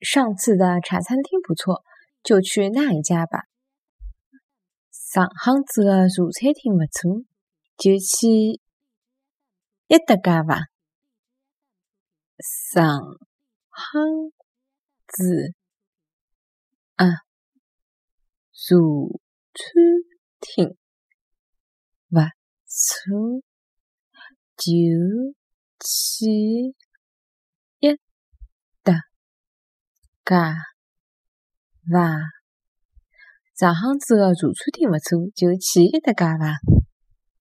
上次的茶餐厅不错，就去那一家吧。上杭子的茶餐厅不错，就去一德家吧。上杭子啊，茶餐厅不错，就去。家伐？上杭子的茶餐厅勿错，就去一搭家伐？